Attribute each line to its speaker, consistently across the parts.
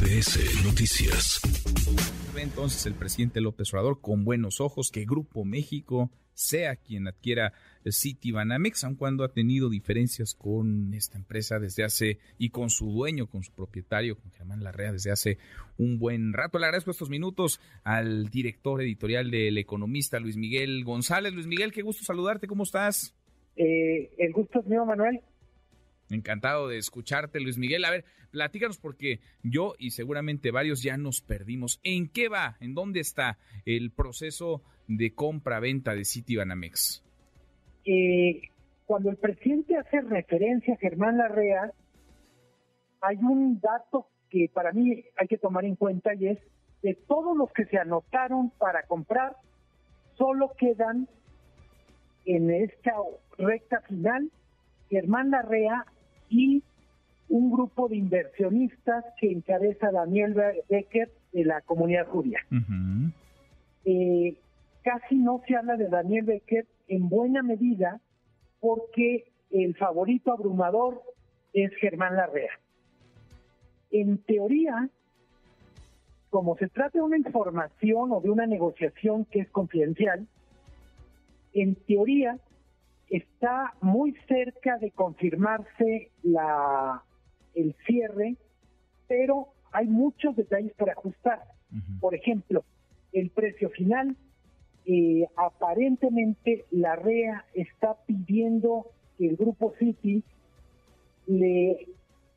Speaker 1: MBS Noticias.
Speaker 2: Ve entonces el presidente López Obrador con buenos ojos que Grupo México sea quien adquiera City Banamex, aun cuando ha tenido diferencias con esta empresa desde hace y con su dueño, con su propietario, con Germán Larrea, desde hace un buen rato. Le agradezco estos minutos al director editorial del Economista, Luis Miguel González. Luis Miguel, qué gusto saludarte, ¿cómo estás?
Speaker 3: Eh, el gusto es mío, Manuel.
Speaker 2: Encantado de escucharte, Luis Miguel. A ver, platícanos porque yo y seguramente varios ya nos perdimos. ¿En qué va? ¿En dónde está el proceso de compra-venta de Citibanamex?
Speaker 3: Eh, cuando el presidente hace referencia a Germán Larrea, hay un dato que para mí hay que tomar en cuenta y es de todos los que se anotaron para comprar, solo quedan en esta recta final Germán Larrea y un grupo de inversionistas que encabeza Daniel Becker de la comunidad judía. eh, casi no se habla de Daniel Becker en buena medida porque el favorito abrumador es Germán Larrea. En teoría, como se trata de una información o de una negociación que es confidencial, en teoría está muy cerca de confirmarse la, el cierre, pero hay muchos detalles para ajustar. Por ejemplo, el precio final, eh, aparentemente la REA está pidiendo que el grupo City le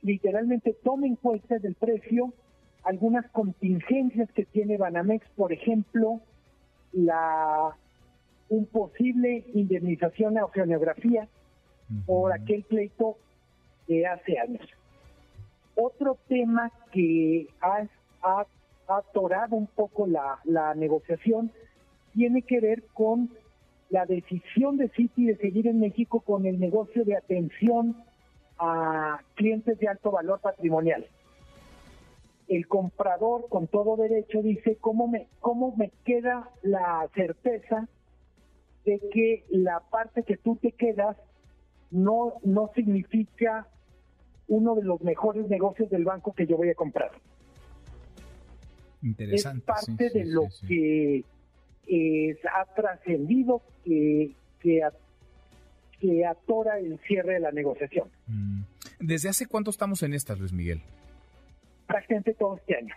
Speaker 3: literalmente tome en cuenta del precio algunas contingencias que tiene Banamex, por ejemplo, la un posible indemnización a oceanografía por aquel pleito de hace años. Otro tema que ha, ha, atorado un poco la, la negociación tiene que ver con la decisión de Citi de seguir en México con el negocio de atención a clientes de alto valor patrimonial. El comprador con todo derecho dice, ¿cómo me, cómo me queda la certeza de que la parte que tú te quedas no, no significa uno de los mejores negocios del banco que yo voy a comprar.
Speaker 2: Interesante.
Speaker 3: Es parte de lo que ha trascendido que, que, que, atora el cierre de la negociación.
Speaker 2: Mm. ¿Desde hace cuánto estamos en estas, Luis Miguel?
Speaker 3: Prácticamente todo este año.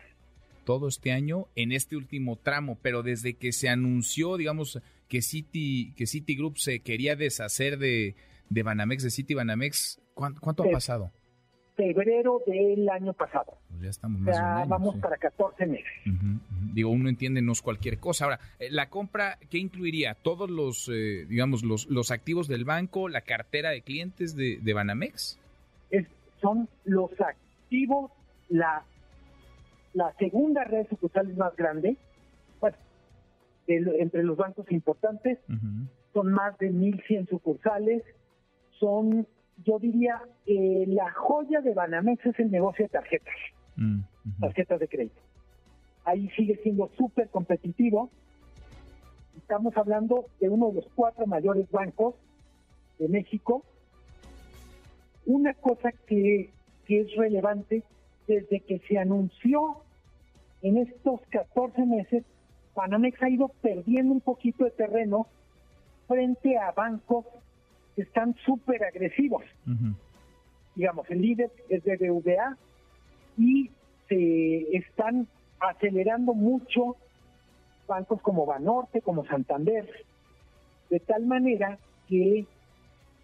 Speaker 2: Todo este año en este último tramo, pero desde que se anunció, digamos, que City, que Citigroup se quería deshacer de, de Banamex, de City Banamex, ¿cuánto, ha pasado?
Speaker 3: Febrero del año pasado.
Speaker 2: Pues ya estamos más
Speaker 3: ya vamos para 14 meses.
Speaker 2: Digo, uno entiende, no es cualquier cosa. Ahora, eh, la compra, ¿qué incluiría? ¿Todos los, eh, digamos, los, los activos del banco, la cartera de clientes de, de Banamex?
Speaker 3: Es, son los activos, la, la segunda red sucursal más grande, bueno, entre los bancos importantes, son más de 1.100 sucursales, son, yo diría, eh, la joya de Banamex es el negocio de tarjetas, tarjetas de crédito. Ahí sigue siendo súper competitivo. Estamos hablando de uno de los cuatro mayores bancos de México. Una cosa que, que es relevante, desde que se anunció en estos 14 meses, Banamex ha ido perdiendo un poquito de terreno frente a bancos que están súper agresivos. Digamos, el líder es de BVA y se están acelerando mucho bancos como Banorte, como Santander, de tal manera que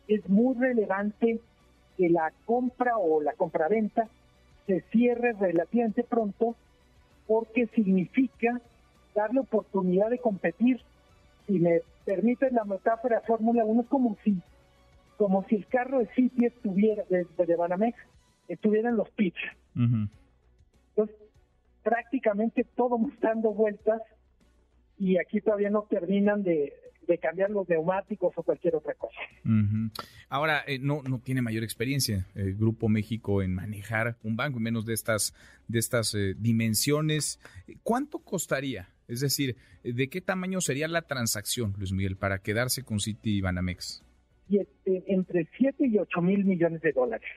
Speaker 3: es muy relevante que la compra o la compraventa se cierre relativamente pronto porque significa darle oportunidad de competir. Si me permiten la metáfora de Fórmula 1, es como si, como si el carro de City estuviera, de, de Banamex, estuviera en los pits. Entonces, prácticamente todo dando vueltas y aquí todavía no terminan de, de cambiar los neumáticos o cualquier otra cosa.
Speaker 2: Ahora, eh, no, no tiene mayor experiencia el Grupo México en manejar un banco, y menos de estas, de estas eh, dimensiones. ¿Cuánto costaría? Es decir, ¿de qué tamaño sería la transacción, Luis Miguel, para quedarse con City y Banamex?
Speaker 3: entre 7 y 8 mil millones de dólares.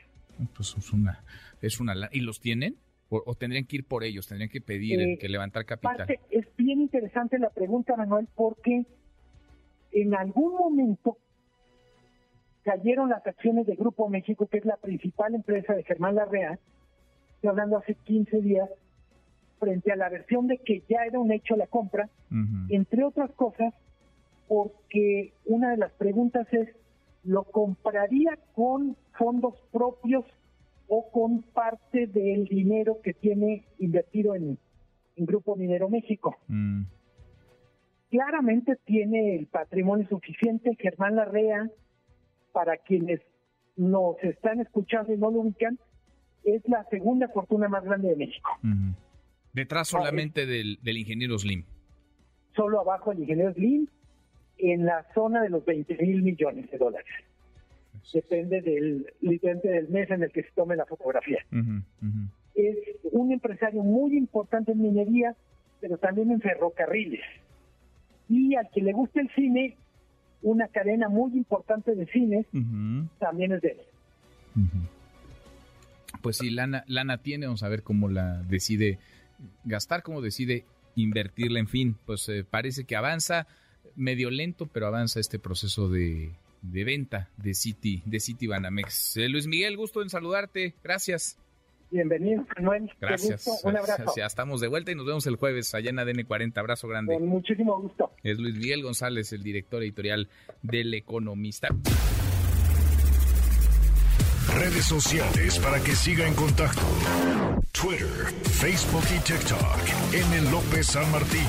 Speaker 2: Pues es una, es una... ¿Y los tienen? o tendrían que ir por ellos, tendrían que pedir eh, que levantar capital.
Speaker 3: es bien interesante la pregunta, Manuel, porque en algún momento cayeron las acciones de Grupo México, que es la principal empresa de Germán Larrea, estoy hablando hace 15 días, frente a la versión de que ya era un hecho la compra, entre otras cosas, porque una de las preguntas es, ¿lo compraría con fondos propios o con parte del dinero que tiene invertido en, Grupo Minero México? Mm. Claramente tiene el patrimonio suficiente Germán Larrea, para quienes nos están escuchando y no lo ubican, es la segunda fortuna más grande de México.
Speaker 2: Detrás solamente del, ingeniero Slim.
Speaker 3: Solo abajo el ingeniero Slim, en la zona de los 20 mil millones de dólares. Depende del, depende del mes en el que se tome la fotografía. Es un empresario muy importante en minería, pero también en ferrocarriles. Y al que le guste el cine, una cadena muy importante de cines, también es de él.
Speaker 2: Pues si lana, lana tiene, vamos a ver cómo la decide gastar, cómo decide invertirla, en fin, pues eh, parece que avanza medio lento, pero avanza este proceso de, venta de City, de City Banamex. Eh, Luis Miguel, gusto en saludarte, gracias.
Speaker 3: Bienvenido, Manuel.
Speaker 2: Gracias. Un abrazo. Ya estamos de vuelta y nos vemos el jueves allá en ADN 40. Abrazo grande.
Speaker 3: Con muchísimo gusto.
Speaker 2: Es Luis Miguel González, el director editorial del Economista.
Speaker 1: Redes sociales para que siga en contacto: Twitter, Facebook y TikTok. M. López San Martín.